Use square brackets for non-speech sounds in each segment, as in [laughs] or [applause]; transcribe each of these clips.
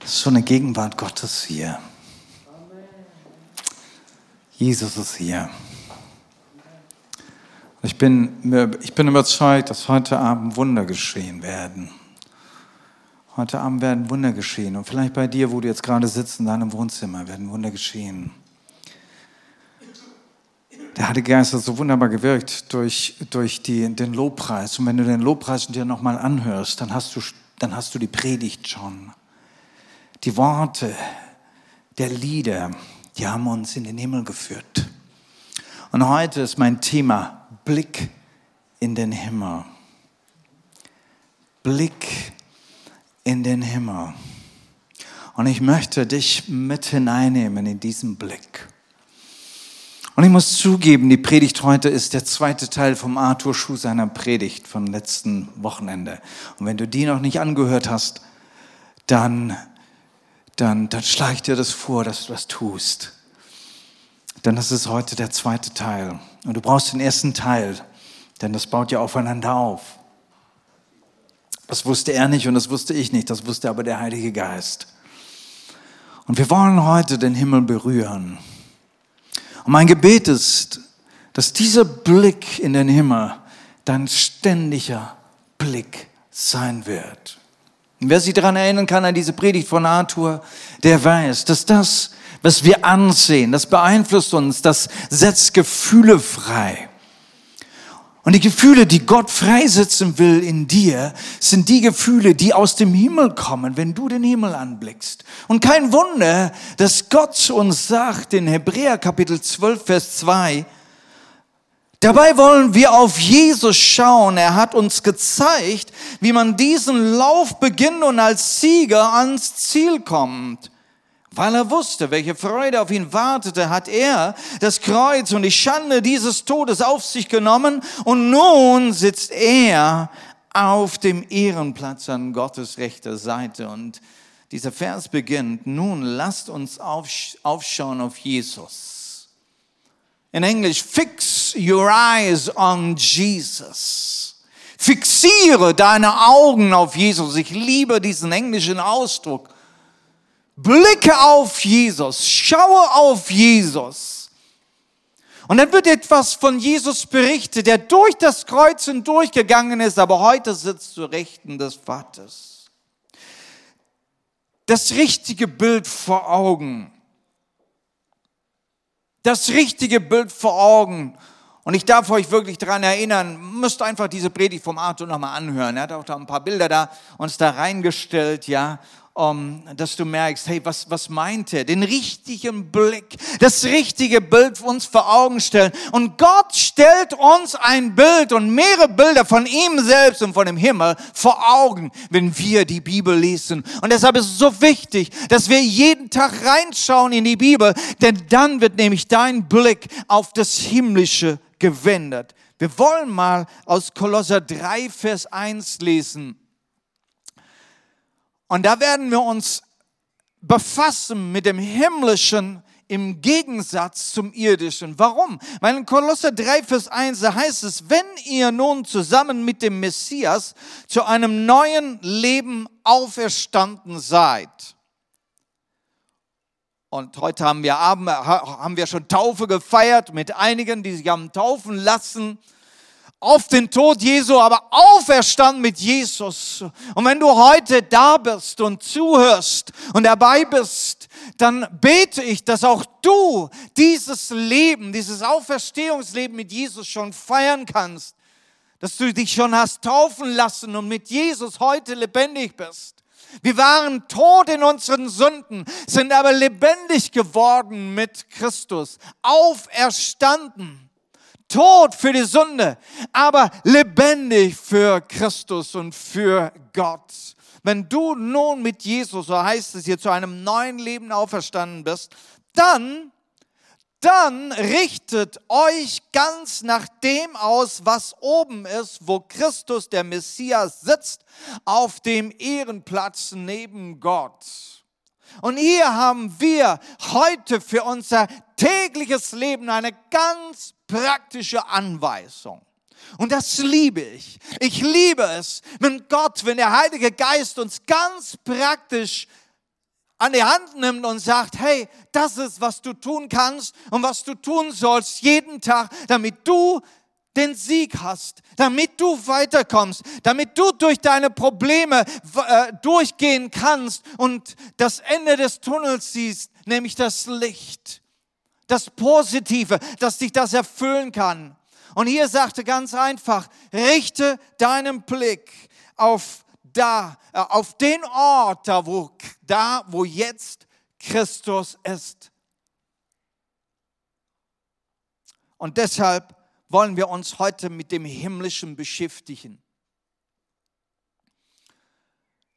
Es ist schon eine Gegenwart Gottes hier. Jesus ist hier. Ich bin, ich bin überzeugt, dass heute Abend Wunder geschehen werden. Heute Abend werden Wunder geschehen. Und vielleicht bei dir, wo du jetzt gerade sitzt in deinem Wohnzimmer, werden Wunder geschehen. Der Heilige Geist hat so wunderbar gewirkt durch, durch die, den Lobpreis. Und wenn du den Lobpreis dir nochmal anhörst, dann hast, du, dann hast du die Predigt schon. Die Worte der Lieder, die haben uns in den Himmel geführt. Und heute ist mein Thema Blick in den Himmel. Blick in den Himmel. Und ich möchte dich mit hineinnehmen in diesen Blick. Und ich muss zugeben, die Predigt heute ist der zweite Teil vom Arthur Schuh seiner Predigt vom letzten Wochenende. Und wenn du die noch nicht angehört hast, dann, dann, dann schlage ich dir das vor, dass du das tust. Denn das ist heute der zweite Teil. Und du brauchst den ersten Teil, denn das baut ja aufeinander auf. Das wusste er nicht und das wusste ich nicht, das wusste aber der Heilige Geist. Und wir wollen heute den Himmel berühren. Und mein Gebet ist, dass dieser Blick in den Himmel dein ständiger Blick sein wird. Und wer sich daran erinnern kann, an diese Predigt von Arthur, der weiß, dass das, was wir ansehen, das beeinflusst uns, das setzt Gefühle frei. Und die Gefühle, die Gott freisetzen will in dir, sind die Gefühle, die aus dem Himmel kommen, wenn du den Himmel anblickst. Und kein Wunder, dass Gott zu uns sagt in Hebräer Kapitel 12, Vers 2, Dabei wollen wir auf Jesus schauen. Er hat uns gezeigt, wie man diesen Lauf beginnt und als Sieger ans Ziel kommt. Weil er wusste, welche Freude auf ihn wartete, hat er das Kreuz und die Schande dieses Todes auf sich genommen und nun sitzt er auf dem Ehrenplatz an Gottes rechter Seite. Und dieser Vers beginnt, nun lasst uns aufschauen auf Jesus. In Englisch, fix your eyes on Jesus. Fixiere deine Augen auf Jesus. Ich liebe diesen englischen Ausdruck. Blicke auf Jesus, schaue auf Jesus. Und dann wird etwas von Jesus berichtet, der durch das Kreuz hindurchgegangen ist, aber heute sitzt zu Rechten des Vaters. Das richtige Bild vor Augen. Das richtige Bild vor Augen. Und ich darf euch wirklich daran erinnern, müsst einfach diese Predigt vom Arthur nochmal anhören. Er hat auch da ein paar Bilder da uns da reingestellt, ja um, dass du merkst, hey, was, was meint er? Den richtigen Blick, das richtige Bild uns vor Augen stellen. Und Gott stellt uns ein Bild und mehrere Bilder von ihm selbst und von dem Himmel vor Augen, wenn wir die Bibel lesen. Und deshalb ist es so wichtig, dass wir jeden Tag reinschauen in die Bibel, denn dann wird nämlich dein Blick auf das Himmlische gewendet. Wir wollen mal aus Kolosser 3, Vers 1 lesen. Und da werden wir uns befassen mit dem Himmlischen im Gegensatz zum Irdischen. Warum? Weil in Kolosser 3, Vers 1 da heißt es, wenn ihr nun zusammen mit dem Messias zu einem neuen Leben auferstanden seid. Und heute haben wir, Abend, haben wir schon Taufe gefeiert mit einigen, die sich haben taufen lassen auf den Tod Jesu, aber auferstanden mit Jesus. Und wenn du heute da bist und zuhörst und dabei bist, dann bete ich, dass auch du dieses Leben, dieses Auferstehungsleben mit Jesus schon feiern kannst. Dass du dich schon hast taufen lassen und mit Jesus heute lebendig bist. Wir waren tot in unseren Sünden, sind aber lebendig geworden mit Christus, auferstanden tot für die Sünde, aber lebendig für Christus und für Gott. Wenn du nun mit Jesus, so heißt es hier, zu einem neuen Leben auferstanden bist, dann, dann richtet euch ganz nach dem aus, was oben ist, wo Christus, der Messias, sitzt, auf dem Ehrenplatz neben Gott. Und hier haben wir heute für unser tägliches Leben eine ganz praktische Anweisung. Und das liebe ich. Ich liebe es, wenn Gott, wenn der Heilige Geist uns ganz praktisch an die Hand nimmt und sagt, hey, das ist, was du tun kannst und was du tun sollst jeden Tag, damit du den Sieg hast, damit du weiterkommst, damit du durch deine Probleme äh, durchgehen kannst und das Ende des Tunnels siehst, nämlich das Licht, das Positive, dass dich das erfüllen kann. Und hier sagte ganz einfach, richte deinen Blick auf da, äh, auf den Ort, da wo, da, wo jetzt Christus ist. Und deshalb wollen wir uns heute mit dem Himmlischen beschäftigen.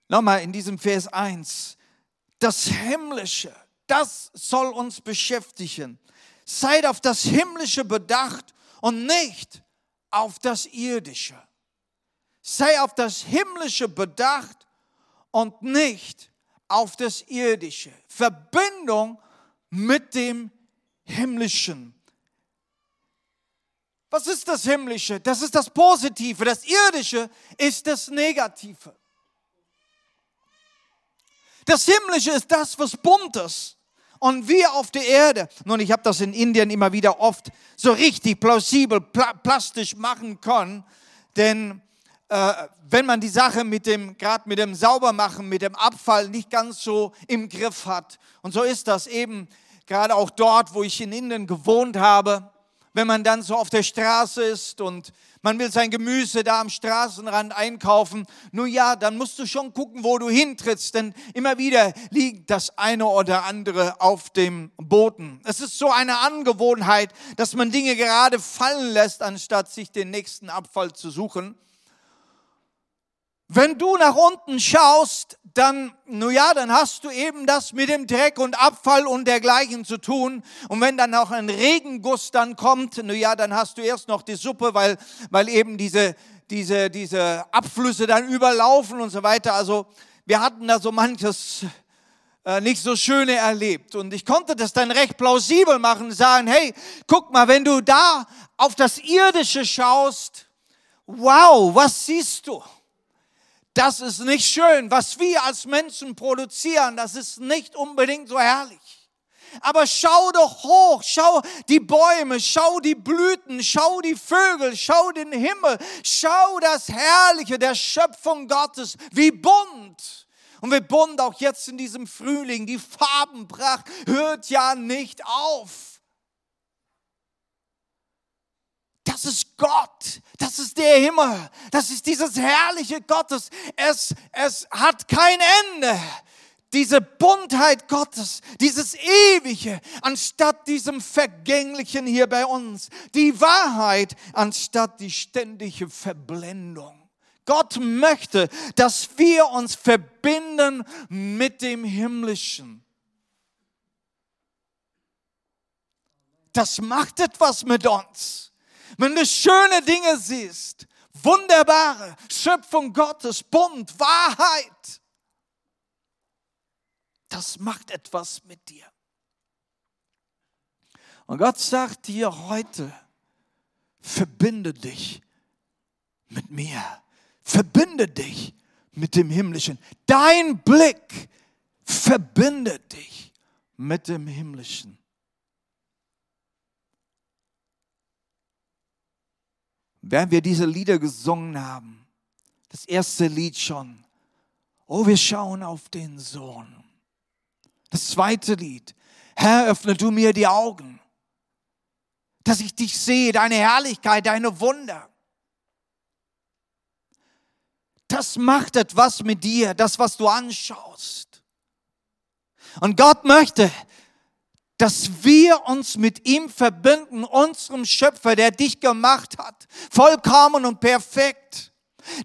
Nochmal in diesem Vers 1. Das Himmlische, das soll uns beschäftigen. Seid auf das Himmlische bedacht und nicht auf das Irdische. Sei auf das Himmlische bedacht und nicht auf das Irdische. Verbindung mit dem Himmlischen. Was ist das Himmlische? Das ist das Positive. Das Irdische ist das Negative. Das Himmlische ist das, was Buntes. Und wir auf der Erde, nun, ich habe das in Indien immer wieder oft so richtig plausibel, pla plastisch machen können, denn äh, wenn man die Sache mit dem, gerade mit dem Saubermachen, mit dem Abfall nicht ganz so im Griff hat, und so ist das eben gerade auch dort, wo ich in Indien gewohnt habe, wenn man dann so auf der Straße ist und man will sein Gemüse da am Straßenrand einkaufen, nun ja, dann musst du schon gucken, wo du hintrittst, denn immer wieder liegt das eine oder andere auf dem Boden. Es ist so eine Angewohnheit, dass man Dinge gerade fallen lässt, anstatt sich den nächsten Abfall zu suchen. Wenn du nach unten schaust, dann, nun ja, dann hast du eben das mit dem Dreck und Abfall und dergleichen zu tun. Und wenn dann auch ein Regenguss dann kommt, nun ja, dann hast du erst noch die Suppe, weil, weil eben diese, diese, diese Abflüsse dann überlaufen und so weiter. Also wir hatten da so manches äh, nicht so schöne erlebt. Und ich konnte das dann recht plausibel machen sagen, hey, guck mal, wenn du da auf das Irdische schaust, wow, was siehst du? Das ist nicht schön. Was wir als Menschen produzieren, das ist nicht unbedingt so herrlich. Aber schau doch hoch, schau die Bäume, schau die Blüten, schau die Vögel, schau den Himmel, schau das Herrliche der Schöpfung Gottes, wie bunt. Und wie bunt auch jetzt in diesem Frühling, die Farbenpracht hört ja nicht auf. Das ist Gott. Das ist der Himmel. Das ist dieses herrliche Gottes. Es, es hat kein Ende. Diese Buntheit Gottes, dieses Ewige, anstatt diesem Vergänglichen hier bei uns. Die Wahrheit, anstatt die ständige Verblendung. Gott möchte, dass wir uns verbinden mit dem Himmlischen. Das macht etwas mit uns wenn du schöne Dinge siehst, wunderbare Schöpfung Gottes, Bund, Wahrheit, das macht etwas mit dir. Und Gott sagt dir heute, verbinde dich mit mir, verbinde dich mit dem Himmlischen. Dein Blick verbindet dich mit dem Himmlischen. Während wir diese Lieder gesungen haben, das erste Lied schon, oh, wir schauen auf den Sohn. Das zweite Lied, Herr, öffne du mir die Augen, dass ich dich sehe, deine Herrlichkeit, deine Wunder. Das macht etwas mit dir, das, was du anschaust. Und Gott möchte, dass wir uns mit ihm verbinden, unserem Schöpfer, der dich gemacht hat, vollkommen und perfekt,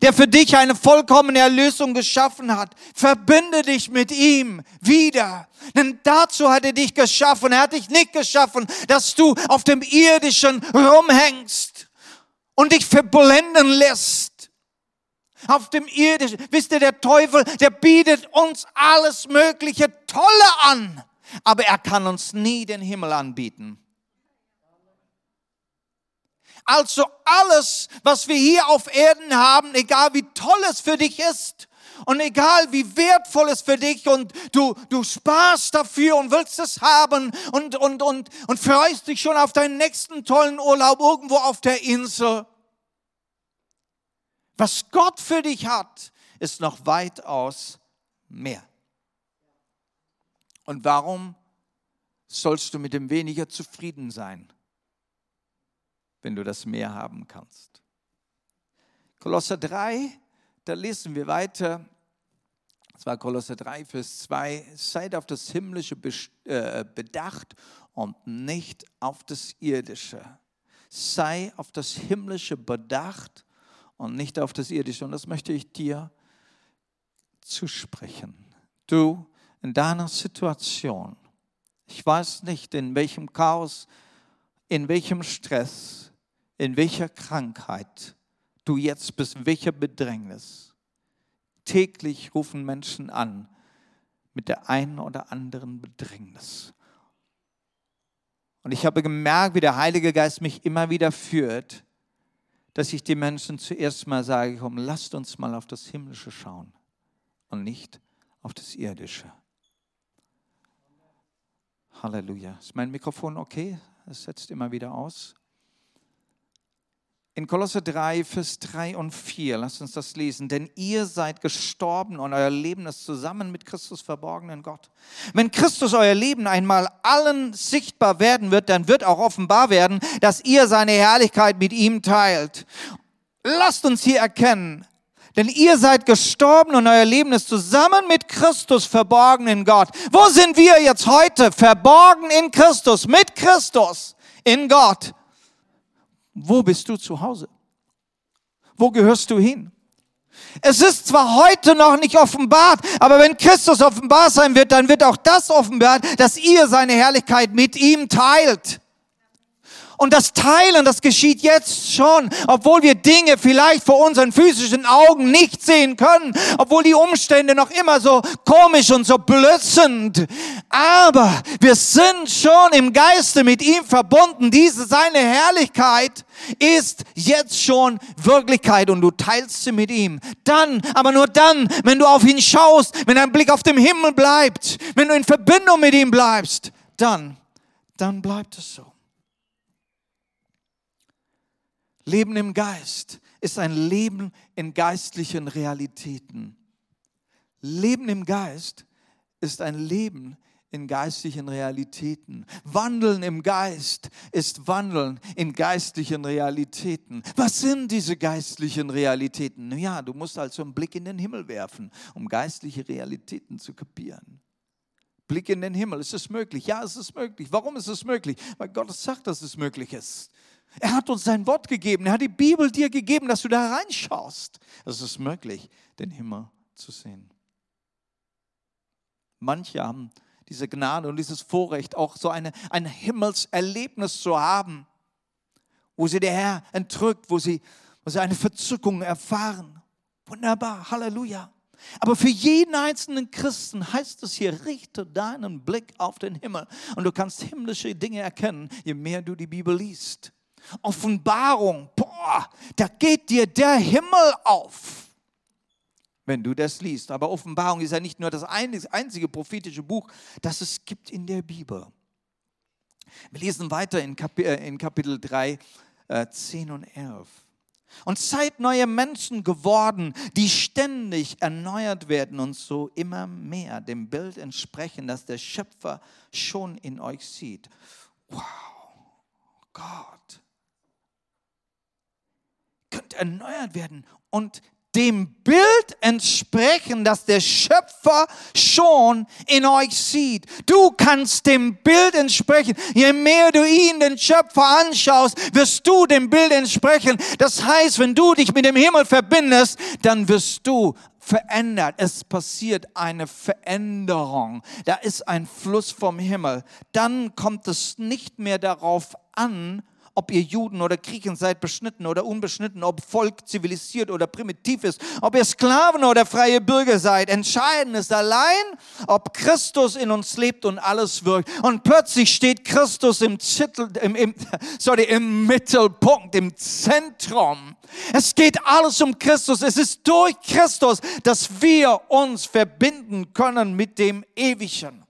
der für dich eine vollkommene Erlösung geschaffen hat. Verbinde dich mit ihm wieder. Denn dazu hat er dich geschaffen. Er hat dich nicht geschaffen, dass du auf dem irdischen rumhängst und dich verblenden lässt. Auf dem irdischen. Wisst ihr, der Teufel, der bietet uns alles Mögliche Tolle an aber er kann uns nie den Himmel anbieten. Also alles, was wir hier auf Erden haben, egal wie toll es für dich ist, und egal wie wertvoll es für dich und du, du sparst dafür und willst es haben und, und, und, und freust dich schon auf deinen nächsten tollen Urlaub irgendwo auf der Insel. Was Gott für dich hat, ist noch weitaus mehr. Und warum sollst du mit dem weniger zufrieden sein, wenn du das mehr haben kannst? Kolosser 3, da lesen wir weiter. Das war Kolosser 3, Vers 2. Seid auf das Himmlische äh, bedacht und nicht auf das Irdische. Sei auf das Himmlische bedacht und nicht auf das Irdische. Und das möchte ich dir zusprechen. Du in deiner Situation, ich weiß nicht, in welchem Chaos, in welchem Stress, in welcher Krankheit du jetzt bist, in welcher Bedrängnis. Täglich rufen Menschen an mit der einen oder anderen Bedrängnis. Und ich habe gemerkt, wie der Heilige Geist mich immer wieder führt, dass ich den Menschen zuerst mal sage, komm, lasst uns mal auf das Himmlische schauen und nicht auf das Irdische. Halleluja. Ist mein Mikrofon okay? Es setzt immer wieder aus. In Kolosse 3, Vers 3 und 4, lasst uns das lesen. Denn ihr seid gestorben und euer Leben ist zusammen mit Christus verborgen in Gott. Wenn Christus euer Leben einmal allen sichtbar werden wird, dann wird auch offenbar werden, dass ihr seine Herrlichkeit mit ihm teilt. Lasst uns hier erkennen, denn ihr seid gestorben und euer Leben ist zusammen mit Christus verborgen in Gott. Wo sind wir jetzt heute? Verborgen in Christus, mit Christus, in Gott. Wo bist du zu Hause? Wo gehörst du hin? Es ist zwar heute noch nicht offenbart, aber wenn Christus offenbar sein wird, dann wird auch das offenbart, dass ihr seine Herrlichkeit mit ihm teilt. Und das Teilen, das geschieht jetzt schon, obwohl wir Dinge vielleicht vor unseren physischen Augen nicht sehen können, obwohl die Umstände noch immer so komisch und so blödsinn. Aber wir sind schon im Geiste mit ihm verbunden. Diese, seine Herrlichkeit ist jetzt schon Wirklichkeit und du teilst sie mit ihm. Dann, aber nur dann, wenn du auf ihn schaust, wenn dein Blick auf dem Himmel bleibt, wenn du in Verbindung mit ihm bleibst, dann, dann bleibt es so. Leben im Geist ist ein Leben in geistlichen Realitäten. Leben im Geist ist ein Leben in geistlichen Realitäten. Wandeln im Geist ist Wandeln in geistlichen Realitäten. Was sind diese geistlichen Realitäten? Ja, du musst also einen Blick in den Himmel werfen, um geistliche Realitäten zu kapieren. Blick in den Himmel, ist es möglich? Ja, es ist möglich. Warum ist es möglich? Weil Gott sagt, dass es möglich ist. Er hat uns sein Wort gegeben. Er hat die Bibel dir gegeben, dass du da reinschaust. Es ist möglich, den Himmel zu sehen. Manche haben diese Gnade und dieses Vorrecht, auch so eine, ein Himmelserlebnis zu haben, wo sie der Herr entrückt, wo sie, wo sie eine Verzückung erfahren. Wunderbar, Halleluja. Aber für jeden einzelnen Christen heißt es hier, richte deinen Blick auf den Himmel. Und du kannst himmlische Dinge erkennen, je mehr du die Bibel liest. Offenbarung, boah, da geht dir der Himmel auf, wenn du das liest. Aber Offenbarung ist ja nicht nur das einzige prophetische Buch, das es gibt in der Bibel. Wir lesen weiter in, äh, Kapitel 3, 10 äh, und 11. Und seid neue Menschen geworden, die ständig erneuert werden und so immer mehr dem Bild entsprechen, das der Schöpfer schon in euch sieht. Wow, Gott erneuert werden und dem Bild entsprechen, das der Schöpfer schon in euch sieht. Du kannst dem Bild entsprechen. Je mehr du ihn, den Schöpfer, anschaust, wirst du dem Bild entsprechen. Das heißt, wenn du dich mit dem Himmel verbindest, dann wirst du verändert. Es passiert eine Veränderung. Da ist ein Fluss vom Himmel. Dann kommt es nicht mehr darauf an, ob ihr Juden oder Griechen seid, beschnitten oder unbeschnitten, ob Volk zivilisiert oder primitiv ist, ob ihr Sklaven oder freie Bürger seid. Entscheidend ist allein, ob Christus in uns lebt und alles wirkt. Und plötzlich steht Christus im, Zittel, im, im, [laughs] sorry, im Mittelpunkt, im Zentrum. Es geht alles um Christus. Es ist durch Christus, dass wir uns verbinden können mit dem Ewigen,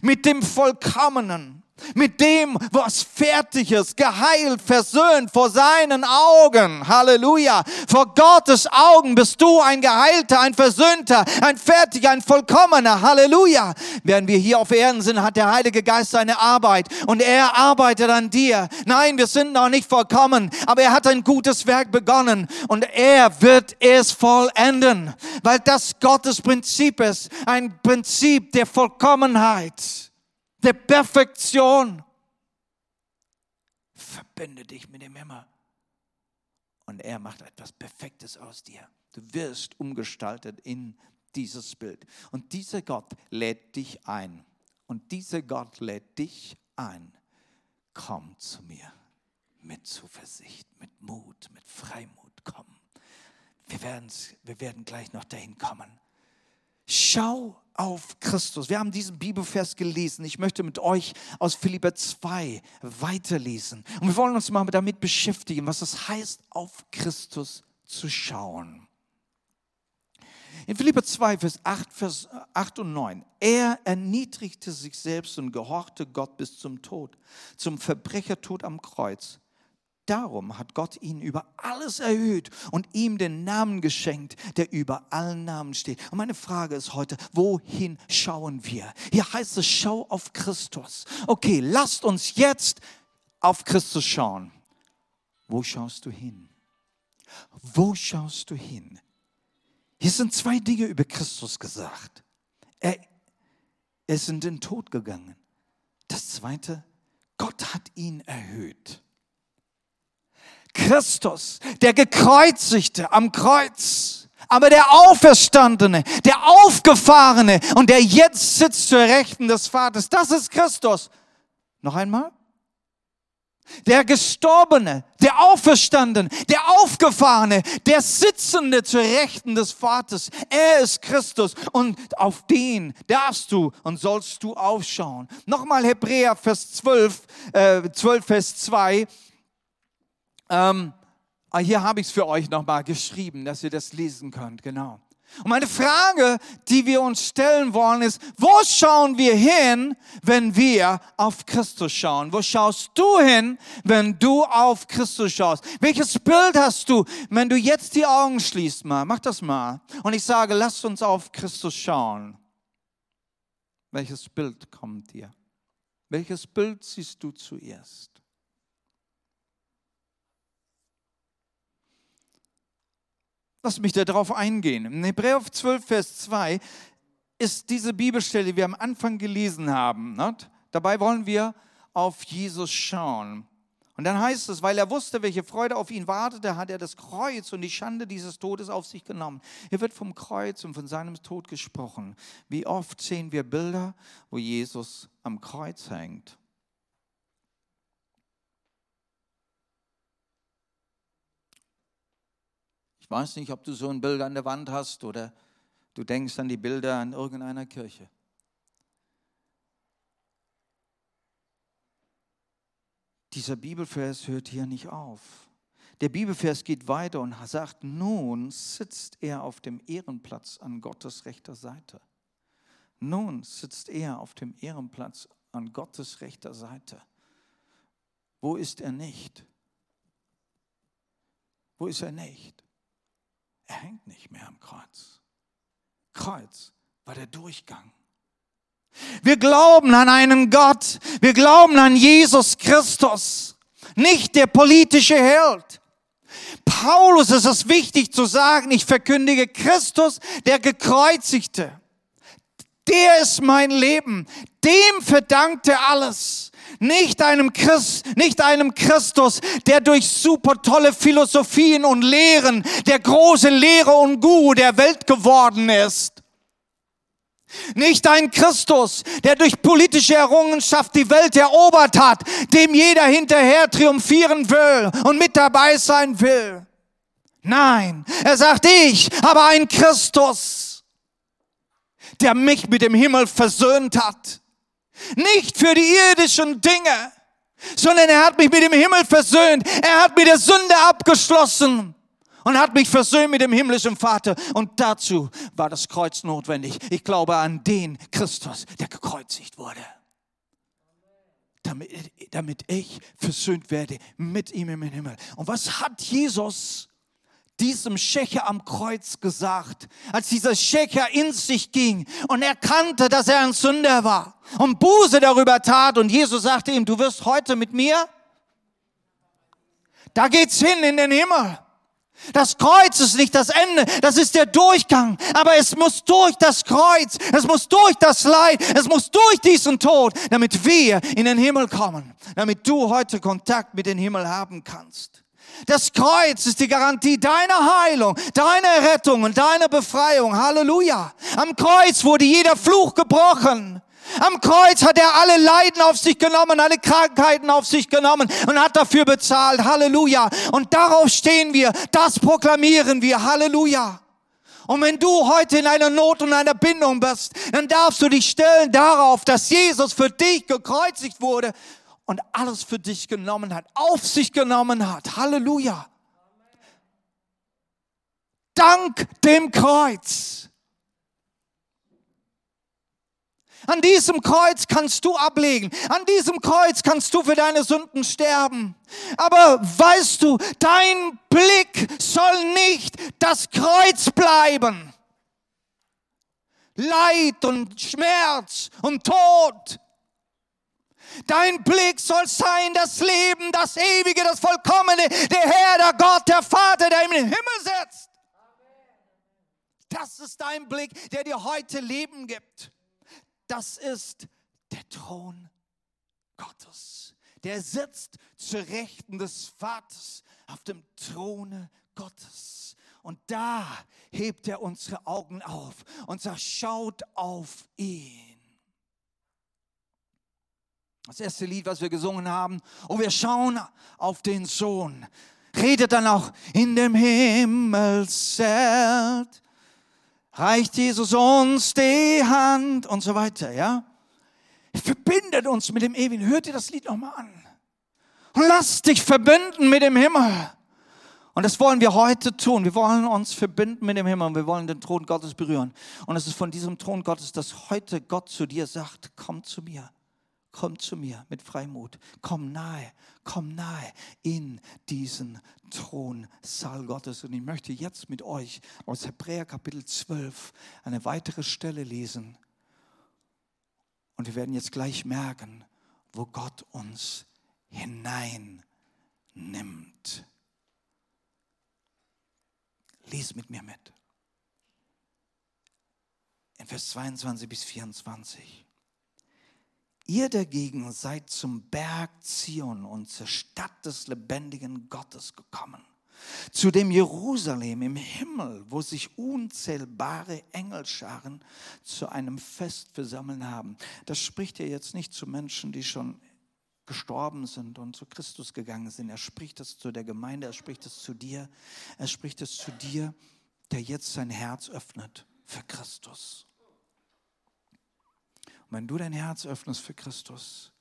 mit dem Vollkommenen mit dem, was fertig ist, geheilt, versöhnt vor seinen Augen. Halleluja. Vor Gottes Augen bist du ein Geheilter, ein Versöhnter, ein Fertiger, ein Vollkommener. Halleluja. Während wir hier auf Erden sind, hat der Heilige Geist seine Arbeit und er arbeitet an dir. Nein, wir sind noch nicht vollkommen, aber er hat ein gutes Werk begonnen und er wird es vollenden, weil das Gottes Prinzip ist, ein Prinzip der Vollkommenheit der Perfektion. Verbinde dich mit dem Himmel. Und er macht etwas Perfektes aus dir. Du wirst umgestaltet in dieses Bild. Und dieser Gott lädt dich ein. Und dieser Gott lädt dich ein. Komm zu mir mit Zuversicht, mit Mut, mit Freimut. Komm. Wir, wir werden gleich noch dahin kommen. Schau auf Christus. Wir haben diesen Bibelvers gelesen. Ich möchte mit euch aus Philipper 2 weiterlesen. Und wir wollen uns mal damit beschäftigen, was es heißt, auf Christus zu schauen. In Philipper 2, Vers 8, Vers 8 und 9. Er erniedrigte sich selbst und gehorchte Gott bis zum Tod, zum Verbrechertod am Kreuz. Darum hat Gott ihn über alles erhöht und ihm den Namen geschenkt, der über allen Namen steht. Und meine Frage ist heute, wohin schauen wir? Hier heißt es, schau auf Christus. Okay, lasst uns jetzt auf Christus schauen. Wo schaust du hin? Wo schaust du hin? Hier sind zwei Dinge über Christus gesagt. Er, ist in den Tod gegangen. Das zweite, Gott hat ihn erhöht. Christus, der gekreuzigte am Kreuz, aber der Auferstandene, der Aufgefahrene und der jetzt sitzt zur Rechten des Vaters, das ist Christus. Noch einmal. Der Gestorbene, der Auferstandene, der Aufgefahrene, der Sitzende zur Rechten des Vaters. Er ist Christus und auf den darfst du und sollst du aufschauen. Nochmal Hebräer Vers 12, äh, 12 Vers 2. Ähm, ah, hier habe ich es für euch nochmal geschrieben, dass ihr das lesen könnt, genau. Und meine Frage, die wir uns stellen wollen, ist, wo schauen wir hin, wenn wir auf Christus schauen? Wo schaust du hin, wenn du auf Christus schaust? Welches Bild hast du, wenn du jetzt die Augen schließt mal? Mach das mal. Und ich sage, lass uns auf Christus schauen. Welches Bild kommt dir? Welches Bild siehst du zuerst? Lass mich darauf eingehen. In Hebräer 12, Vers 2 ist diese Bibelstelle, die wir am Anfang gelesen haben. Nicht? Dabei wollen wir auf Jesus schauen. Und dann heißt es, weil er wusste, welche Freude auf ihn wartete, hat er das Kreuz und die Schande dieses Todes auf sich genommen. Hier wird vom Kreuz und von seinem Tod gesprochen. Wie oft sehen wir Bilder, wo Jesus am Kreuz hängt. Ich weiß nicht, ob du so ein Bild an der Wand hast oder du denkst an die Bilder an irgendeiner Kirche. Dieser Bibelvers hört hier nicht auf. Der Bibelvers geht weiter und sagt, nun sitzt er auf dem Ehrenplatz an Gottes rechter Seite. Nun sitzt er auf dem Ehrenplatz an Gottes rechter Seite. Wo ist er nicht? Wo ist er nicht? Er hängt nicht mehr am Kreuz. Kreuz war der Durchgang. Wir glauben an einen Gott. Wir glauben an Jesus Christus, nicht der politische Held. Paulus ist es wichtig zu sagen, ich verkündige Christus, der gekreuzigte. Der ist mein Leben. Dem verdankte alles. Nicht einem Christ, nicht einem Christus, der durch super tolle Philosophien und Lehren, der große Lehrer und Guru der Welt geworden ist. Nicht ein Christus, der durch politische Errungenschaft die Welt erobert hat, dem jeder hinterher triumphieren will und mit dabei sein will. Nein, er sagt, ich aber ein Christus, der mich mit dem Himmel versöhnt hat. Nicht für die irdischen Dinge, sondern er hat mich mit dem Himmel versöhnt. Er hat mit der Sünde abgeschlossen und hat mich versöhnt mit dem himmlischen Vater. Und dazu war das Kreuz notwendig. Ich glaube an den Christus, der gekreuzigt wurde. Damit, damit ich versöhnt werde mit ihm im Himmel. Und was hat Jesus diesem Schächer am Kreuz gesagt, als dieser Schächer in sich ging und erkannte, dass er ein Sünder war und Buße darüber tat und Jesus sagte ihm, du wirst heute mit mir, da geht's hin in den Himmel. Das Kreuz ist nicht das Ende, das ist der Durchgang. Aber es muss durch das Kreuz, es muss durch das Leid, es muss durch diesen Tod, damit wir in den Himmel kommen, damit du heute Kontakt mit dem Himmel haben kannst. Das Kreuz ist die Garantie deiner Heilung, deiner Rettung und deiner Befreiung. Halleluja. Am Kreuz wurde jeder Fluch gebrochen. Am Kreuz hat er alle Leiden auf sich genommen, alle Krankheiten auf sich genommen und hat dafür bezahlt. Halleluja. Und darauf stehen wir. Das proklamieren wir. Halleluja. Und wenn du heute in einer Not und einer Bindung bist, dann darfst du dich stellen darauf, dass Jesus für dich gekreuzigt wurde und alles für dich genommen hat, auf sich genommen hat. Halleluja. Dank dem Kreuz. An diesem Kreuz kannst du ablegen. An diesem Kreuz kannst du für deine Sünden sterben. Aber weißt du, dein Blick soll nicht das Kreuz bleiben. Leid und Schmerz und Tod. Dein Blick soll sein das Leben, das Ewige, das Vollkommene, der Herr, der Gott, der Vater, der im Himmel sitzt. Das ist dein Blick, der dir heute Leben gibt das ist der Thron Gottes. Der sitzt zur Rechten des Vaters auf dem Throne Gottes. Und da hebt er unsere Augen auf und sagt, schaut auf ihn. Das erste Lied, was wir gesungen haben, und wir schauen auf den Sohn. Redet dann auch in dem Himmelszelt reicht Jesus uns die Hand und so weiter, ja? Verbindet uns mit dem Ewigen. Hört ihr das Lied nochmal an? Und lass dich verbinden mit dem Himmel. Und das wollen wir heute tun. Wir wollen uns verbinden mit dem Himmel und wir wollen den Thron Gottes berühren. Und es ist von diesem Thron Gottes, dass heute Gott zu dir sagt, komm zu mir. Komm zu mir mit Freimut. Komm nahe, komm nahe in diesen Thronsaal Gottes. Und ich möchte jetzt mit euch aus Hebräer Kapitel 12 eine weitere Stelle lesen. Und wir werden jetzt gleich merken, wo Gott uns hineinnimmt. Lies mit mir mit. In Vers 22 bis 24. Ihr dagegen seid zum Berg Zion und zur Stadt des lebendigen Gottes gekommen, zu dem Jerusalem im Himmel, wo sich unzählbare Engelscharen zu einem Fest versammeln haben. Das spricht er jetzt nicht zu Menschen, die schon gestorben sind und zu Christus gegangen sind. Er spricht es zu der Gemeinde, er spricht es zu dir, er spricht es zu dir, der jetzt sein Herz öffnet für Christus. Und wenn du dein Herz öffnest für Christus,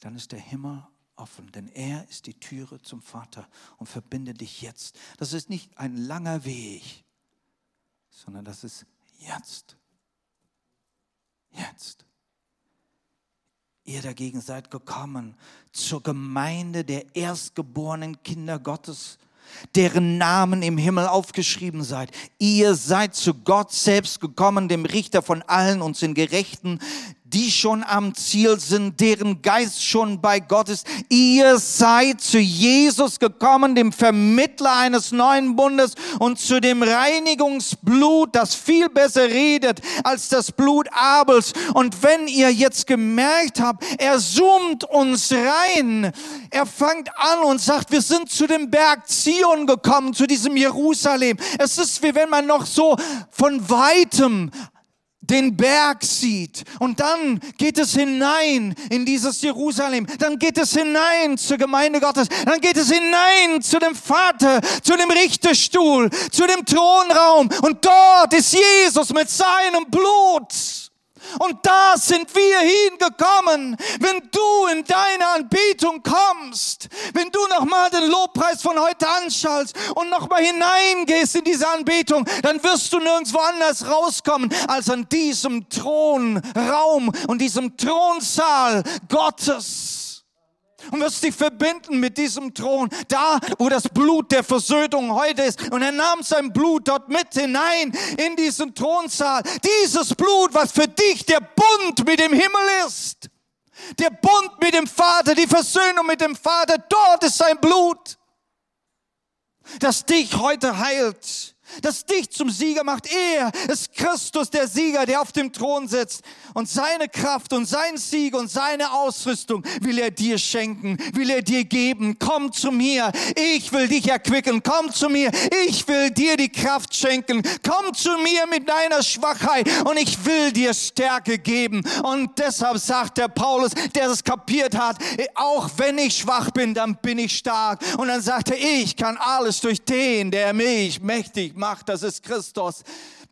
dann ist der Himmel offen, denn er ist die Türe zum Vater und verbindet dich jetzt. Das ist nicht ein langer Weg, sondern das ist jetzt. Jetzt. Ihr dagegen seid gekommen zur Gemeinde der erstgeborenen Kinder Gottes deren Namen im Himmel aufgeschrieben seid. Ihr seid zu Gott selbst gekommen, dem Richter von allen und sind Gerechten, die schon am Ziel sind, deren Geist schon bei Gott ist. Ihr seid zu Jesus gekommen, dem Vermittler eines neuen Bundes und zu dem Reinigungsblut, das viel besser redet als das Blut Abels. Und wenn ihr jetzt gemerkt habt, er zoomt uns rein, er fängt an und sagt, wir sind zu dem Berg Zion gekommen, zu diesem Jerusalem. Es ist wie wenn man noch so von weitem den Berg sieht. Und dann geht es hinein in dieses Jerusalem, dann geht es hinein zur Gemeinde Gottes, dann geht es hinein zu dem Vater, zu dem Richterstuhl, zu dem Thronraum. Und dort ist Jesus mit seinem Blut. Und da sind wir hingekommen. Wenn du in deine Anbetung kommst, wenn du nochmal den Lobpreis von heute anschaltst und nochmal hineingehst in diese Anbetung, dann wirst du nirgendwo anders rauskommen als an diesem Thronraum und diesem Thronsaal Gottes und wirst dich verbinden mit diesem Thron, da wo das Blut der Versöhnung heute ist. Und er nahm sein Blut dort mit hinein in diesen Thronsaal. Dieses Blut, was für dich der Bund mit dem Himmel ist. Der Bund mit dem Vater, die Versöhnung mit dem Vater, dort ist sein Blut, das dich heute heilt das dich zum Sieger macht. Er ist Christus, der Sieger, der auf dem Thron sitzt. Und seine Kraft und sein Sieg und seine Ausrüstung will er dir schenken, will er dir geben. Komm zu mir, ich will dich erquicken. Komm zu mir, ich will dir die Kraft schenken. Komm zu mir mit deiner Schwachheit und ich will dir Stärke geben. Und deshalb sagt der Paulus, der es kapiert hat, auch wenn ich schwach bin, dann bin ich stark. Und dann sagt er, ich kann alles durch den, der mich mächtig macht. Das ist Christus.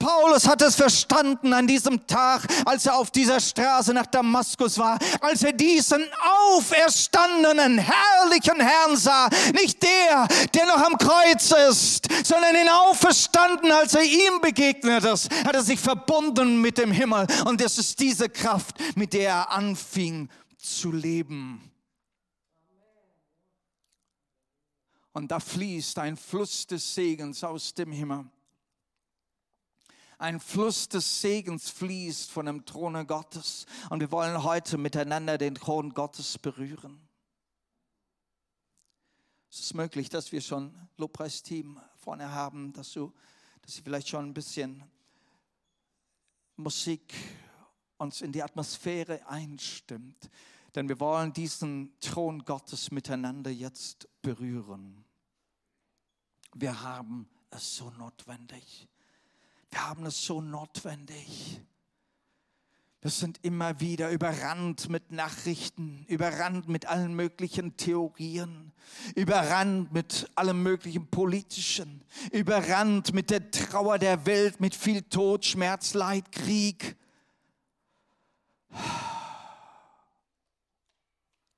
Paulus hat es verstanden an diesem Tag, als er auf dieser Straße nach Damaskus war, als er diesen auferstandenen, herrlichen Herrn sah. Nicht der, der noch am Kreuz ist, sondern den Auferstanden, als er ihm begegnet ist, hat er sich verbunden mit dem Himmel. Und es ist diese Kraft, mit der er anfing zu leben. Und da fließt ein Fluss des Segens aus dem Himmel. Ein Fluss des Segens fließt von dem Throne Gottes. Und wir wollen heute miteinander den Thron Gottes berühren. Es ist möglich, dass wir schon Lobpreisteam vorne haben, dass, du, dass sie vielleicht schon ein bisschen Musik uns in die Atmosphäre einstimmt. Denn wir wollen diesen Thron Gottes miteinander jetzt berühren. Wir haben es so notwendig. Wir haben es so notwendig. Wir sind immer wieder überrannt mit Nachrichten, überrannt mit allen möglichen Theorien, überrannt mit allem möglichen Politischen, überrannt mit der Trauer der Welt, mit viel Tod, Schmerz, Leid, Krieg.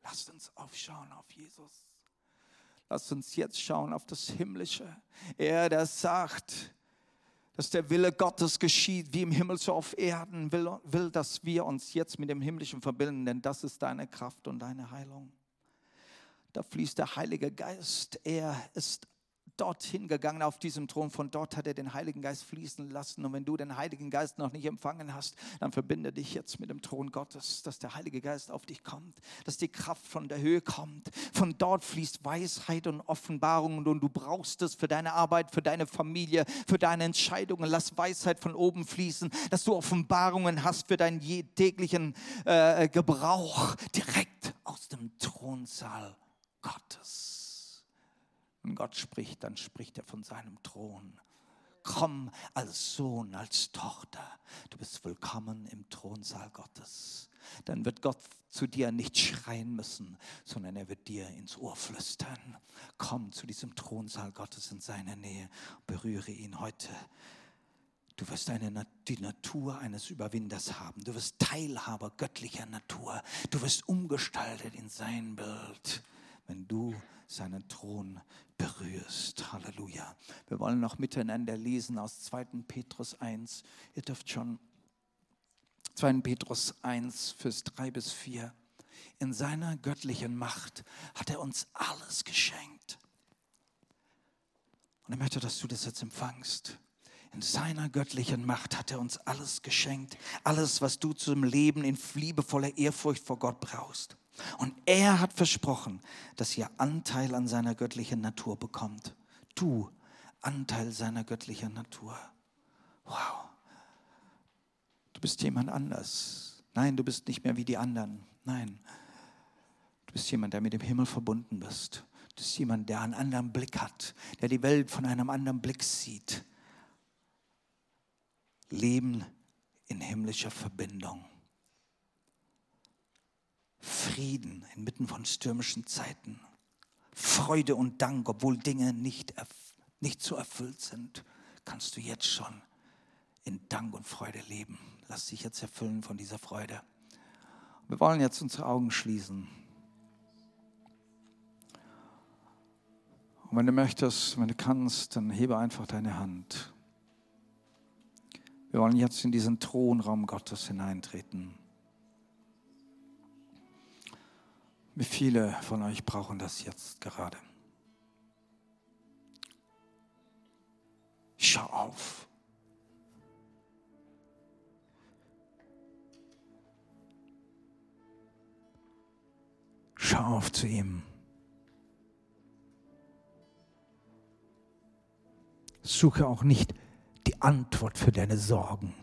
Lasst uns aufschauen auf Jesus. Lasst uns jetzt schauen auf das Himmlische. Er, der sagt, dass der Wille Gottes geschieht, wie im Himmel so auf Erden, will, will, dass wir uns jetzt mit dem Himmlischen verbinden, denn das ist deine Kraft und deine Heilung. Da fließt der Heilige Geist. Er ist dorthin gegangen auf diesem Thron. Von dort hat er den Heiligen Geist fließen lassen. Und wenn du den Heiligen Geist noch nicht empfangen hast, dann verbinde dich jetzt mit dem Thron Gottes, dass der Heilige Geist auf dich kommt, dass die Kraft von der Höhe kommt. Von dort fließt Weisheit und Offenbarung und du brauchst es für deine Arbeit, für deine Familie, für deine Entscheidungen. Lass Weisheit von oben fließen, dass du Offenbarungen hast für deinen täglichen äh, Gebrauch direkt aus dem Thronsaal Gottes. Wenn Gott spricht, dann spricht er von seinem Thron. Komm als Sohn, als Tochter. Du bist willkommen im Thronsaal Gottes. Dann wird Gott zu dir nicht schreien müssen, sondern er wird dir ins Ohr flüstern. Komm zu diesem Thronsaal Gottes in seiner Nähe. Berühre ihn heute. Du wirst eine, die Natur eines Überwinders haben. Du wirst Teilhaber göttlicher Natur. Du wirst umgestaltet in sein Bild, wenn du seinen Thron berührst. Halleluja. Wir wollen noch miteinander lesen aus 2. Petrus 1. Ihr dürft schon 2. Petrus 1, Vers 3 bis 4. In seiner göttlichen Macht hat er uns alles geschenkt. Und er möchte, dass du das jetzt empfangst. In seiner göttlichen Macht hat er uns alles geschenkt. Alles, was du zum Leben in liebevoller Ehrfurcht vor Gott brauchst. Und er hat versprochen, dass ihr Anteil an seiner göttlichen Natur bekommt. Du, Anteil seiner göttlichen Natur. Wow. Du bist jemand anders. Nein, du bist nicht mehr wie die anderen. Nein. Du bist jemand, der mit dem Himmel verbunden bist. Du bist jemand, der einen anderen Blick hat, der die Welt von einem anderen Blick sieht. Leben in himmlischer Verbindung. Frieden inmitten von stürmischen Zeiten. Freude und Dank, obwohl Dinge nicht, nicht so erfüllt sind, kannst du jetzt schon in Dank und Freude leben. Lass dich jetzt erfüllen von dieser Freude. Wir wollen jetzt unsere Augen schließen. Und wenn du möchtest, wenn du kannst, dann hebe einfach deine Hand. Wir wollen jetzt in diesen Thronraum Gottes hineintreten. Wie viele von euch brauchen das jetzt gerade? Schau auf. Schau auf zu ihm. Suche auch nicht die Antwort für deine Sorgen.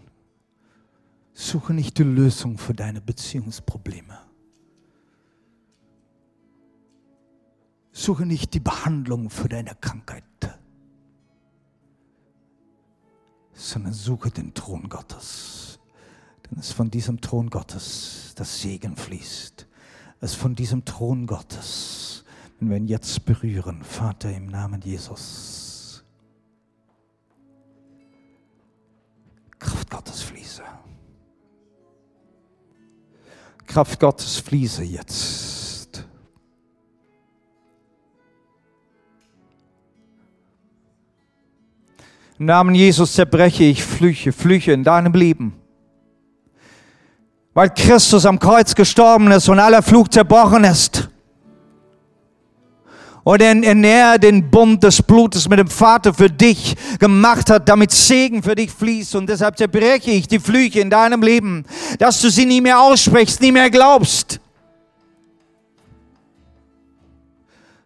Suche nicht die Lösung für deine Beziehungsprobleme. Suche nicht die Behandlung für deine Krankheit, sondern suche den Thron Gottes. Denn es von diesem Thron Gottes das Segen fließt es von diesem Thron Gottes, wenn wir ihn jetzt berühren, Vater im Namen Jesus. Kraft Gottes fließe. Kraft Gottes fließe jetzt. Im Namen Jesus zerbreche ich Flüche, Flüche in deinem Leben weil Christus am Kreuz gestorben ist und aller Fluch zerbrochen ist. Und er den Bund des Blutes mit dem Vater für dich gemacht hat, damit Segen für dich fließt. Und deshalb zerbreche ich die Flüche in deinem Leben, dass du sie nie mehr aussprichst, nie mehr glaubst.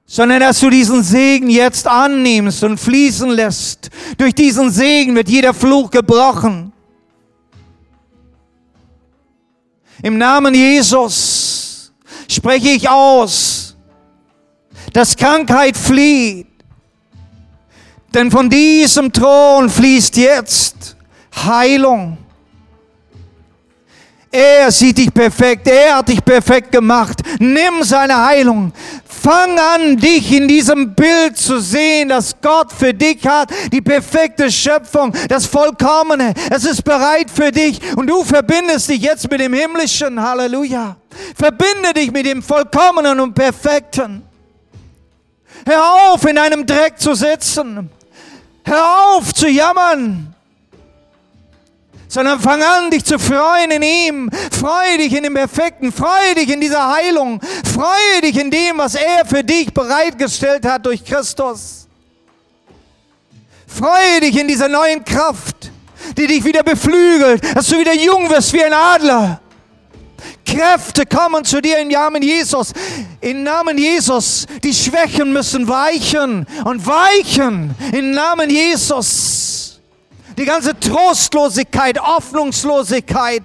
Sondern dass du diesen Segen jetzt annimmst und fließen lässt. Durch diesen Segen wird jeder Fluch gebrochen. Im Namen Jesus spreche ich aus, dass Krankheit flieht. Denn von diesem Thron fließt jetzt Heilung. Er sieht dich perfekt, er hat dich perfekt gemacht. Nimm seine Heilung. Fang an, dich in diesem Bild zu sehen, dass Gott für dich hat, die perfekte Schöpfung, das Vollkommene. Es ist bereit für dich und du verbindest dich jetzt mit dem Himmlischen. Halleluja. Verbinde dich mit dem Vollkommenen und Perfekten. Hör auf, in einem Dreck zu sitzen. Hör auf zu jammern sondern fang an, dich zu freuen in ihm. Freue dich in dem Perfekten. Freue dich in dieser Heilung. Freue dich in dem, was er für dich bereitgestellt hat durch Christus. Freue dich in dieser neuen Kraft, die dich wieder beflügelt, dass du wieder jung wirst wie ein Adler. Kräfte kommen zu dir im Namen Jesus. Im Namen Jesus. Die Schwächen müssen weichen und weichen. Im Namen Jesus die ganze Trostlosigkeit, Hoffnungslosigkeit,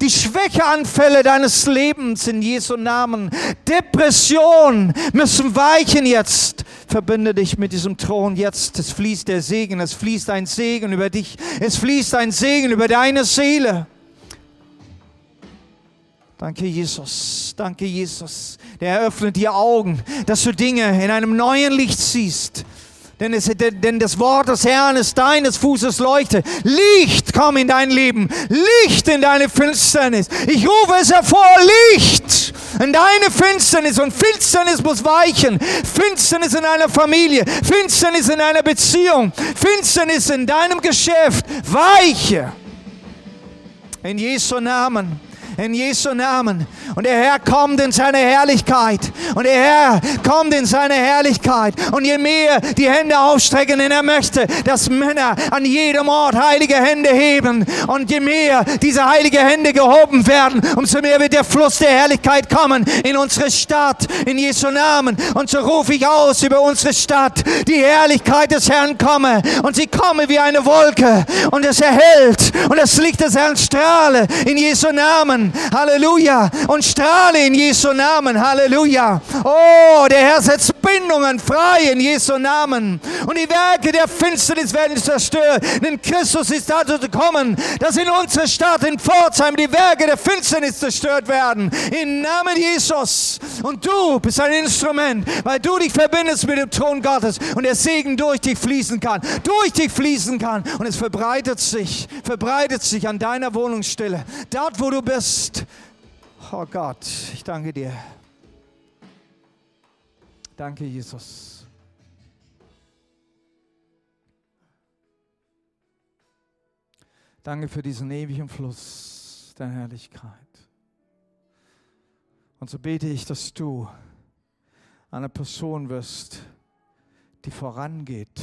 die Schwächeanfälle deines Lebens in Jesu Namen, Depression müssen weichen jetzt. Verbinde dich mit diesem Thron jetzt. Es fließt der Segen, es fließt ein Segen über dich, es fließt ein Segen über deine Seele. Danke, Jesus. Danke, Jesus. Der eröffnet dir Augen, dass du Dinge in einem neuen Licht siehst denn, es, denn das Wort des Herrn ist deines Fußes Leuchte. Licht komm in dein Leben. Licht in deine Finsternis. Ich rufe es hervor. Licht in deine Finsternis. Und Finsternis muss weichen. Finsternis in deiner Familie. Finsternis in deiner Beziehung. Finsternis in deinem Geschäft. Weiche. In Jesu Namen in Jesu Namen. Und der Herr kommt in seine Herrlichkeit. Und der Herr kommt in seine Herrlichkeit. Und je mehr die Hände aufstrecken, denn er möchte, dass Männer an jedem Ort heilige Hände heben. Und je mehr diese heilige Hände gehoben werden, umso mehr wird der Fluss der Herrlichkeit kommen in unsere Stadt, in Jesu Namen. Und so rufe ich aus über unsere Stadt, die Herrlichkeit des Herrn komme. Und sie komme wie eine Wolke. Und es erhält. Und das Licht des Herrn strahle in Jesu Namen. Halleluja, und strahle in Jesu Namen, Halleluja. Oh, der Herr setzt Bindungen frei in Jesu Namen. Und die Werke der Finsternis werden zerstört, denn Christus ist dazu gekommen, dass in unserer Stadt, in Pforzheim, die Werke der Finsternis zerstört werden. Im Namen Jesus. Und du bist ein Instrument, weil du dich verbindest mit dem Thron Gottes und der Segen durch dich fließen kann, durch dich fließen kann und es verbreitet sich, verbreitet sich an deiner Wohnungsstelle, dort wo du bist. Oh Gott, ich danke dir. Danke, Jesus. Danke für diesen ewigen Fluss der Herrlichkeit. Und so bete ich, dass du eine Person wirst, die vorangeht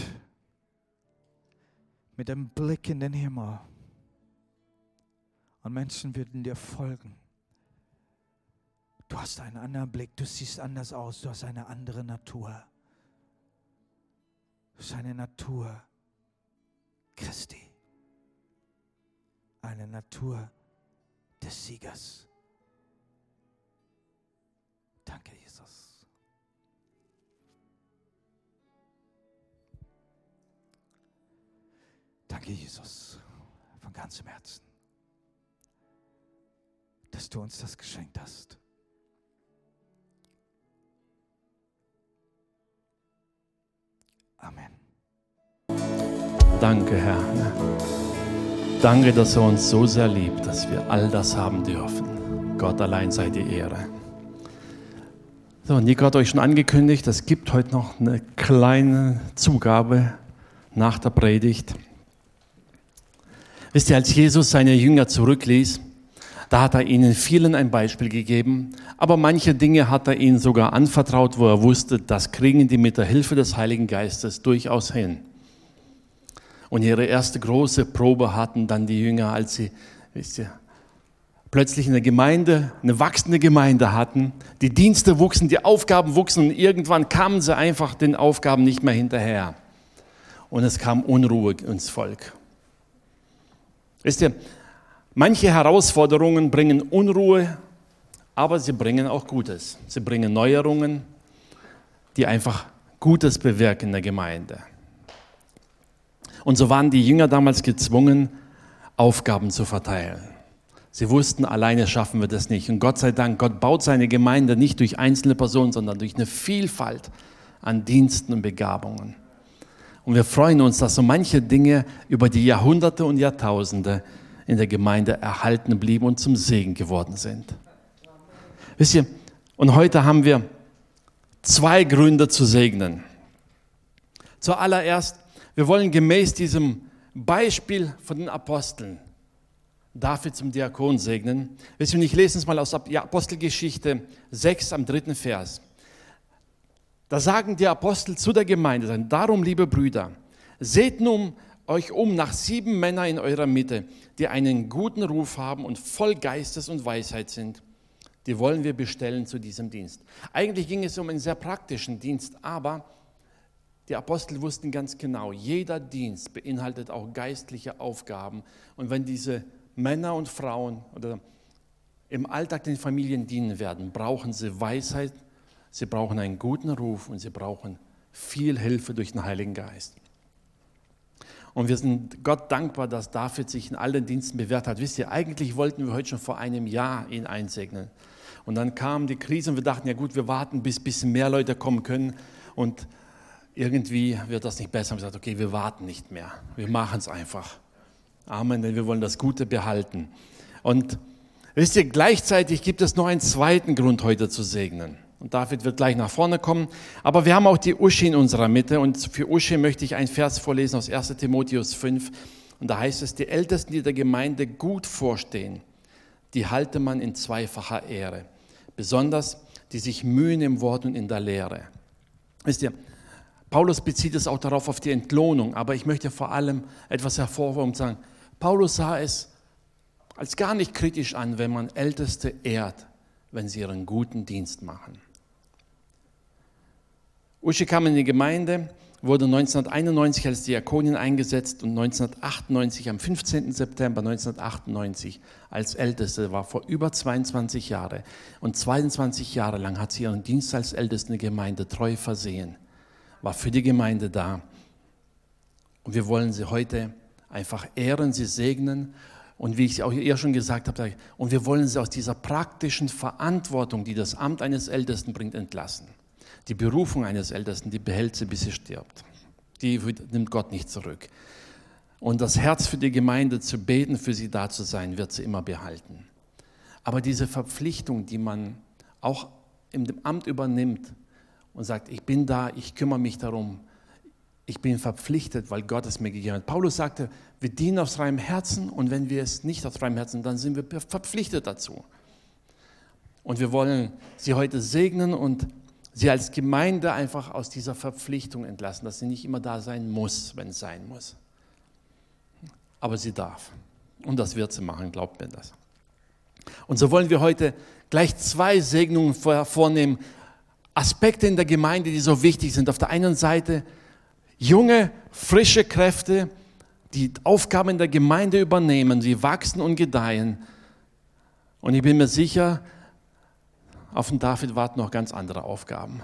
mit dem Blick in den Himmel. Und Menschen würden dir folgen. Du hast einen anderen Blick, du siehst anders aus, du hast eine andere Natur. Du hast eine Natur Christi. Eine Natur des Siegers. Danke, Jesus. Danke, Jesus, von ganzem Herzen, dass du uns das geschenkt hast. Amen. Danke, Herr. Danke, dass er uns so sehr liebt, dass wir all das haben dürfen. Gott allein sei die Ehre. So, Nico hat euch schon angekündigt, es gibt heute noch eine kleine Zugabe nach der Predigt. Wisst ihr, als Jesus seine Jünger zurückließ, da hat er ihnen vielen ein Beispiel gegeben, aber manche Dinge hat er ihnen sogar anvertraut, wo er wusste, das kriegen die mit der Hilfe des Heiligen Geistes durchaus hin. Und ihre erste große Probe hatten dann die Jünger, als sie, wisst ihr, plötzlich eine Gemeinde, eine wachsende Gemeinde hatten. Die Dienste wuchsen, die Aufgaben wuchsen und irgendwann kamen sie einfach den Aufgaben nicht mehr hinterher. Und es kam Unruhe ins Volk. Wisst ihr, manche Herausforderungen bringen Unruhe, aber sie bringen auch Gutes. Sie bringen Neuerungen, die einfach Gutes bewirken in der Gemeinde. Und so waren die Jünger damals gezwungen, Aufgaben zu verteilen. Sie wussten, alleine schaffen wir das nicht. Und Gott sei Dank, Gott baut seine Gemeinde nicht durch einzelne Personen, sondern durch eine Vielfalt an Diensten und Begabungen. Und wir freuen uns, dass so manche Dinge über die Jahrhunderte und Jahrtausende in der Gemeinde erhalten blieben und zum Segen geworden sind. Wisst ihr, und heute haben wir zwei Gründe zu segnen. Zuallererst, wir wollen gemäß diesem Beispiel von den Aposteln David zum Diakon segnen. Wisst ihr, ich lese es mal aus Apostelgeschichte 6 am dritten Vers. Da sagen die Apostel zu der Gemeinde, darum, liebe Brüder, seht nun euch um nach sieben Männern in eurer Mitte, die einen guten Ruf haben und voll Geistes und Weisheit sind. Die wollen wir bestellen zu diesem Dienst. Eigentlich ging es um einen sehr praktischen Dienst, aber die Apostel wussten ganz genau, jeder Dienst beinhaltet auch geistliche Aufgaben. Und wenn diese Männer und Frauen oder im Alltag den Familien dienen werden, brauchen sie Weisheit, sie brauchen einen guten Ruf und sie brauchen viel Hilfe durch den Heiligen Geist. Und wir sind Gott dankbar, dass David sich in allen Diensten bewährt hat. Wisst ihr, eigentlich wollten wir heute schon vor einem Jahr ihn einsegnen. Und dann kam die Krise und wir dachten, ja gut, wir warten, bis ein bisschen mehr Leute kommen können. Und irgendwie wird das nicht besser. Wir haben gesagt, okay, wir warten nicht mehr. Wir machen es einfach. Amen, denn wir wollen das Gute behalten. Und wisst ihr, gleichzeitig gibt es noch einen zweiten Grund, heute zu segnen. Und David wird gleich nach vorne kommen. Aber wir haben auch die Uschi in unserer Mitte. Und für Uschi möchte ich einen Vers vorlesen aus 1 Timotheus 5. Und da heißt es, die Ältesten, die der Gemeinde gut vorstehen, die halte man in zweifacher Ehre. Besonders die sich mühen im Wort und in der Lehre. Wisst ihr, Paulus bezieht es auch darauf auf die Entlohnung, aber ich möchte vor allem etwas hervorheben und sagen, Paulus sah es als gar nicht kritisch an, wenn man Älteste ehrt, wenn sie ihren guten Dienst machen. Uschi kam in die Gemeinde, wurde 1991 als Diakonin eingesetzt und 1998, am 15. September 1998, als Älteste, war vor über 22 Jahren. Und 22 Jahre lang hat sie ihren Dienst als Älteste in der Gemeinde treu versehen, war für die Gemeinde da. Und wir wollen sie heute einfach ehren, sie segnen. Und wie ich auch ihr schon gesagt habe, und wir wollen sie aus dieser praktischen Verantwortung, die das Amt eines Ältesten bringt, entlassen. Die Berufung eines Ältesten, die behält sie, bis sie stirbt. Die nimmt Gott nicht zurück. Und das Herz für die Gemeinde zu beten, für sie da zu sein, wird sie immer behalten. Aber diese Verpflichtung, die man auch im Amt übernimmt und sagt, ich bin da, ich kümmere mich darum, ich bin verpflichtet, weil Gott es mir gegeben hat. Paulus sagte, wir dienen aus reinem Herzen und wenn wir es nicht aus reinem Herzen, dann sind wir verpflichtet dazu. Und wir wollen sie heute segnen und sie als Gemeinde einfach aus dieser Verpflichtung entlassen, dass sie nicht immer da sein muss, wenn es sein muss. Aber sie darf. Und das wird sie machen, glaubt mir das. Und so wollen wir heute gleich zwei Segnungen vornehmen, Aspekte in der Gemeinde, die so wichtig sind. Auf der einen Seite junge, frische Kräfte, die Aufgaben in der Gemeinde übernehmen, sie wachsen und gedeihen. Und ich bin mir sicher, auf den David warten noch ganz andere Aufgaben.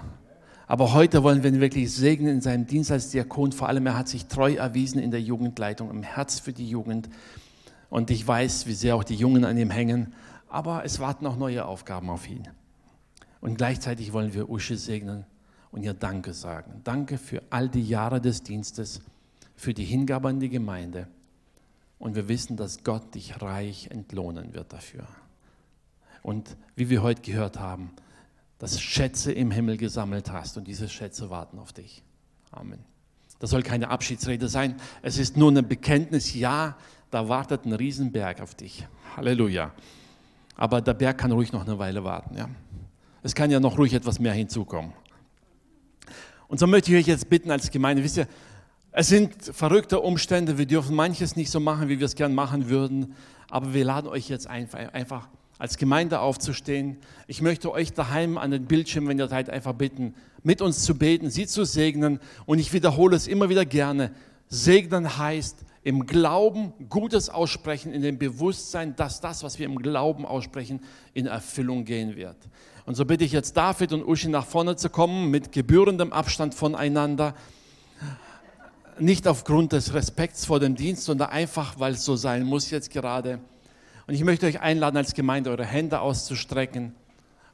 Aber heute wollen wir ihn wirklich segnen in seinem Dienst als Diakon. Vor allem, er hat sich treu erwiesen in der Jugendleitung, im Herz für die Jugend. Und ich weiß, wie sehr auch die Jungen an ihm hängen. Aber es warten auch neue Aufgaben auf ihn. Und gleichzeitig wollen wir Usche segnen und ihr Danke sagen. Danke für all die Jahre des Dienstes, für die Hingabe an die Gemeinde. Und wir wissen, dass Gott dich reich entlohnen wird dafür. Und wie wir heute gehört haben, dass Schätze im Himmel gesammelt hast und diese Schätze warten auf dich. Amen. Das soll keine Abschiedsrede sein. Es ist nur ein Bekenntnis. Ja, da wartet ein Riesenberg auf dich. Halleluja. Aber der Berg kann ruhig noch eine Weile warten. Ja? Es kann ja noch ruhig etwas mehr hinzukommen. Und so möchte ich euch jetzt bitten als Gemeinde, wisst ihr, es sind verrückte Umstände, wir dürfen manches nicht so machen, wie wir es gern machen würden, aber wir laden euch jetzt einfach, einfach als Gemeinde aufzustehen. Ich möchte euch daheim an den Bildschirm, wenn ihr seid, einfach bitten, mit uns zu beten, sie zu segnen. Und ich wiederhole es immer wieder gerne. Segnen heißt im Glauben Gutes aussprechen, in dem Bewusstsein, dass das, was wir im Glauben aussprechen, in Erfüllung gehen wird. Und so bitte ich jetzt David und Uschi nach vorne zu kommen, mit gebührendem Abstand voneinander. Nicht aufgrund des Respekts vor dem Dienst, sondern einfach, weil es so sein muss jetzt gerade. Und ich möchte euch einladen, als Gemeinde eure Hände auszustrecken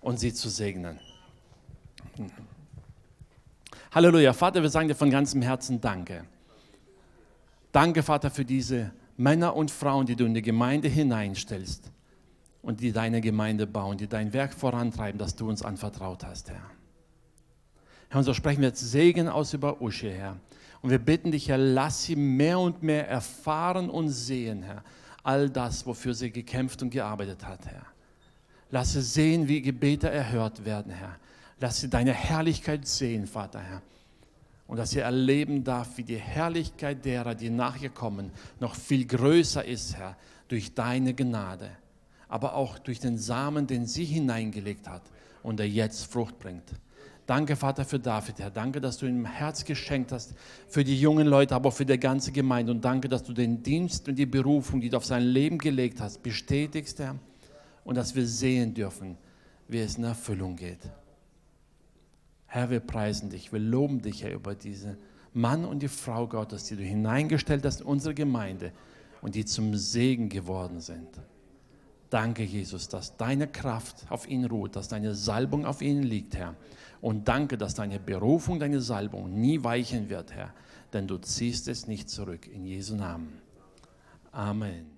und sie zu segnen. Halleluja. Vater, wir sagen dir von ganzem Herzen Danke. Danke, Vater, für diese Männer und Frauen, die du in die Gemeinde hineinstellst und die deine Gemeinde bauen, die dein Werk vorantreiben, das du uns anvertraut hast, Herr. Herr, und so sprechen wir jetzt Segen aus über Usche, Herr. Und wir bitten dich, Herr, lass sie mehr und mehr erfahren und sehen, Herr, all das, wofür sie gekämpft und gearbeitet hat, Herr. Lass sie sehen, wie Gebete erhört werden, Herr. Lass sie deine Herrlichkeit sehen, Vater, Herr. Und dass sie erleben darf, wie die Herrlichkeit derer, die nach ihr kommen, noch viel größer ist, Herr, durch deine Gnade aber auch durch den Samen, den sie hineingelegt hat und der jetzt Frucht bringt. Danke, Vater, für David, Herr. Danke, dass du ihm Herz geschenkt hast für die jungen Leute, aber auch für die ganze Gemeinde. Und danke, dass du den Dienst und die Berufung, die du auf sein Leben gelegt hast, bestätigst, Herr. Und dass wir sehen dürfen, wie es in Erfüllung geht. Herr, wir preisen dich, wir loben dich, Herr, über diese Mann und die Frau Gottes, die du hineingestellt hast in unsere Gemeinde und die zum Segen geworden sind. Danke, Jesus, dass deine Kraft auf ihn ruht, dass deine Salbung auf ihn liegt, Herr. Und danke, dass deine Berufung, deine Salbung nie weichen wird, Herr. Denn du ziehst es nicht zurück. In Jesu Namen. Amen.